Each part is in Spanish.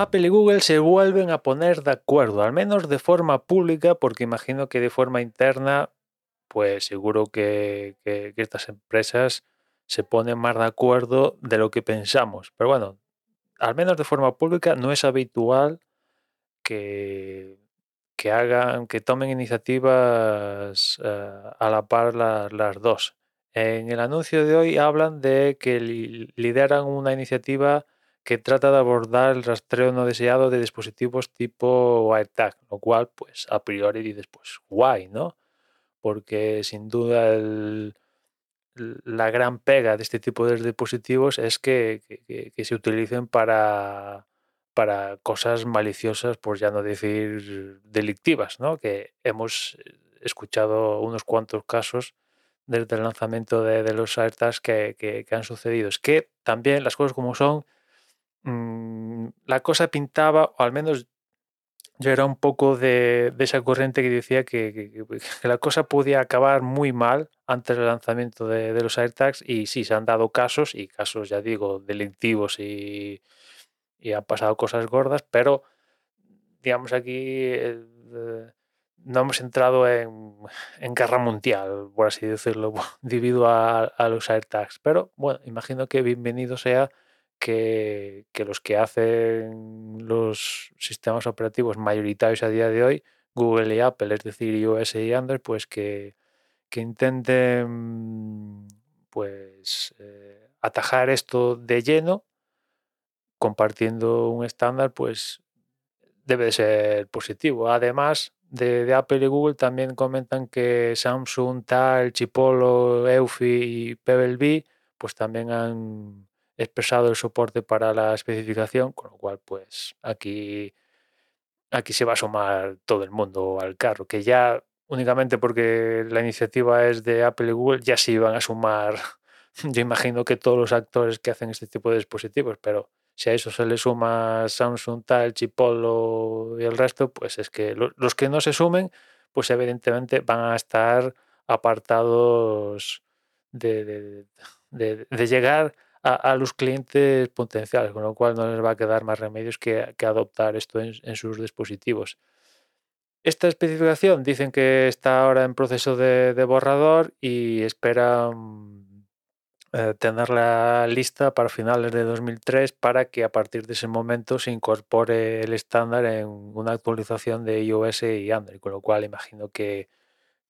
Apple y Google se vuelven a poner de acuerdo, al menos de forma pública, porque imagino que de forma interna, pues seguro que, estas empresas se ponen más de acuerdo de lo que pensamos. Pero bueno, al menos de forma pública no es habitual que, hagan, que tomen iniciativas eh, a la par la- las dos. En el anuncio de hoy hablan de que li- lideran una iniciativa que trata de abordar el rastreo no deseado de dispositivos tipo WireTag, lo cual, pues, a priori dices, pues, guay, ¿no? Porque sin duda la gran pega de este tipo de dispositivos es que, se utilicen para, para cosas maliciosas, por ya no decir delictivas, ¿no? Que hemos escuchado unos cuantos casos desde el lanzamiento de, los AirTags que- que han sucedido. Es que también las cosas como son, mm, la cosa pintaba, o al menos yo era un poco de, de esa corriente que decía que- que la cosa podía acabar muy mal antes del lanzamiento de, de los AirTags y sí, se han dado casos y casos, ya digo, delictivos y, y han pasado cosas gordas, pero digamos aquí eh, eh, no hemos entrado en, en guerra mundial, por así decirlo, debido a, a los AirTags. Pero bueno, imagino que bienvenido sea que, los que hacen los sistemas operativos mayoritarios a día de hoy, Google y Apple, es decir, iOS y Android, pues que, que intenten pues eh, atajar esto de lleno, compartiendo un estándar, pues debe de ser positivo. Además de, Apple y Google, también comentan que Samsung, Tal, Chipolo, Eufy y Pebble pues también han expresado el soporte para la especificación, con lo cual, pues aquí, aquí se va a sumar todo el mundo al carro, que ya únicamente porque la iniciativa es de Apple y Google, ya se iban a sumar, yo imagino que todos los actores que hacen este tipo de dispositivos, pero si a eso se le suma Samsung, tal, Chipolo y el resto, pues es que lo- los que no se sumen, pues evidentemente van a estar apartados de- de- de llegar a, los clientes potenciales, con lo cual no les va a quedar más remedios que, adoptar esto en, sus dispositivos. Esta especificación dicen que está ahora en proceso de, de borrador y esperan eh, tenerla lista para finales de 2003 para que a partir de ese momento se incorpore el estándar en una actualización de iOS y Android, con lo cual imagino que,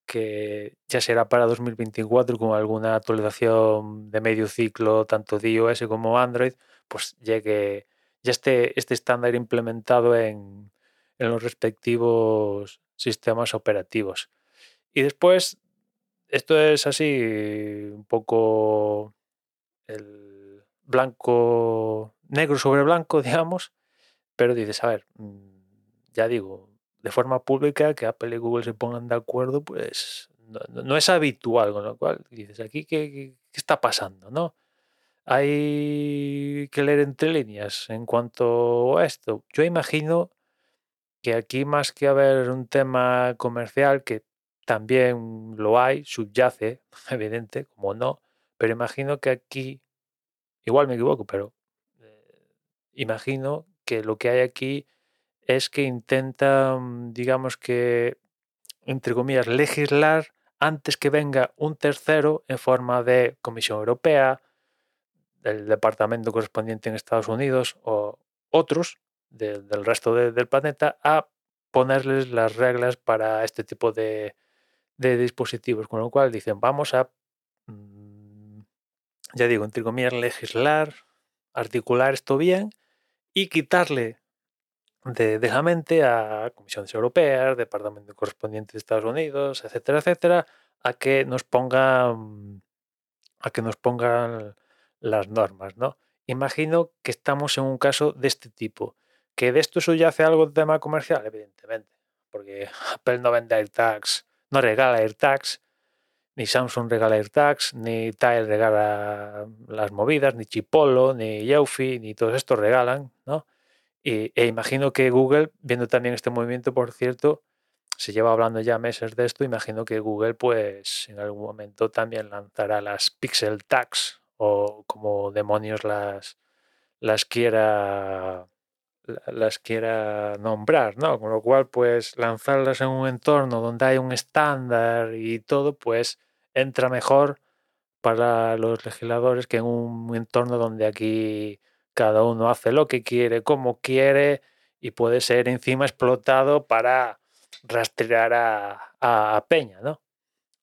que ya será para 2024 con alguna actualización de medio ciclo tanto de iOS como Android, pues llegue ya este estándar implementado en, en los respectivos sistemas operativos. Y después, esto es así un poco el blanco, negro sobre blanco, digamos, pero dices, a ver, mm, ya digo, de forma pública que Apple y Google se pongan de acuerdo, pues no, no- es habitual, con lo cual dices, aquí qué, qué- qué está pasando, ¿no? Hay que leer entre líneas en cuanto a esto. Yo imagino que aquí más que haber un tema comercial, que también lo hay, subyace, evidente, como no, pero imagino que aquí, igual me equivoco, pero eh, imagino que lo que hay aquí es que intentan, digamos que, entre comillas, legislar antes que venga un tercero en forma de Comisión Europea, del departamento correspondiente en Estados Unidos o otros de- del resto de- del planeta a ponerles las reglas para este tipo de, de dispositivos. Con lo cual dicen, vamos a, mm, ya digo, entre comillas, legislar, articular esto bien y quitarle de, la mente a comisiones europeas, departamento correspondiente de Estados Unidos, etcétera, etcétera, a que nos pongan a que nos las normas, ¿no? Imagino que estamos en un caso de este tipo. ¿Que de esto subyace algo de tema comercial? Evidentemente, porque Apple no vende AirTags, no regala AirTags, ni Samsung regala AirTags, ni Tile regala las movidas, ni Chipolo, ni Eufy, ni todos estos regalan, ¿no? Y, e imagino que Google, viendo también este movimiento, por cierto, se lleva hablando ya meses de esto, imagino que Google pues en algún momento también lanzará las Pixel Tags o como demonios las, las quiera las quiera nombrar, ¿no? Con lo cual, pues lanzarlas en un entorno donde hay un estándar y todo, pues entra mejor para los legisladores que en un entorno donde aquí cada uno hace lo que quiere, como quiere y puede ser encima explotado para rastrear a, Peña, ¿no?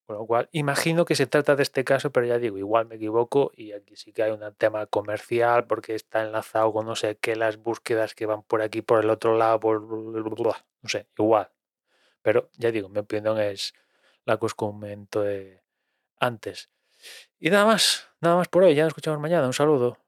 Con lo cual, imagino que se trata de este caso, pero ya digo, igual me equivoco y aquí sí que hay un tema comercial porque está enlazado con no sé qué, las búsquedas que van por aquí, por el otro lado, por... no sé, igual. Pero ya digo, mi opinión es la que os comento antes. Y nada más, nada más por hoy, ya nos escuchamos mañana, un saludo.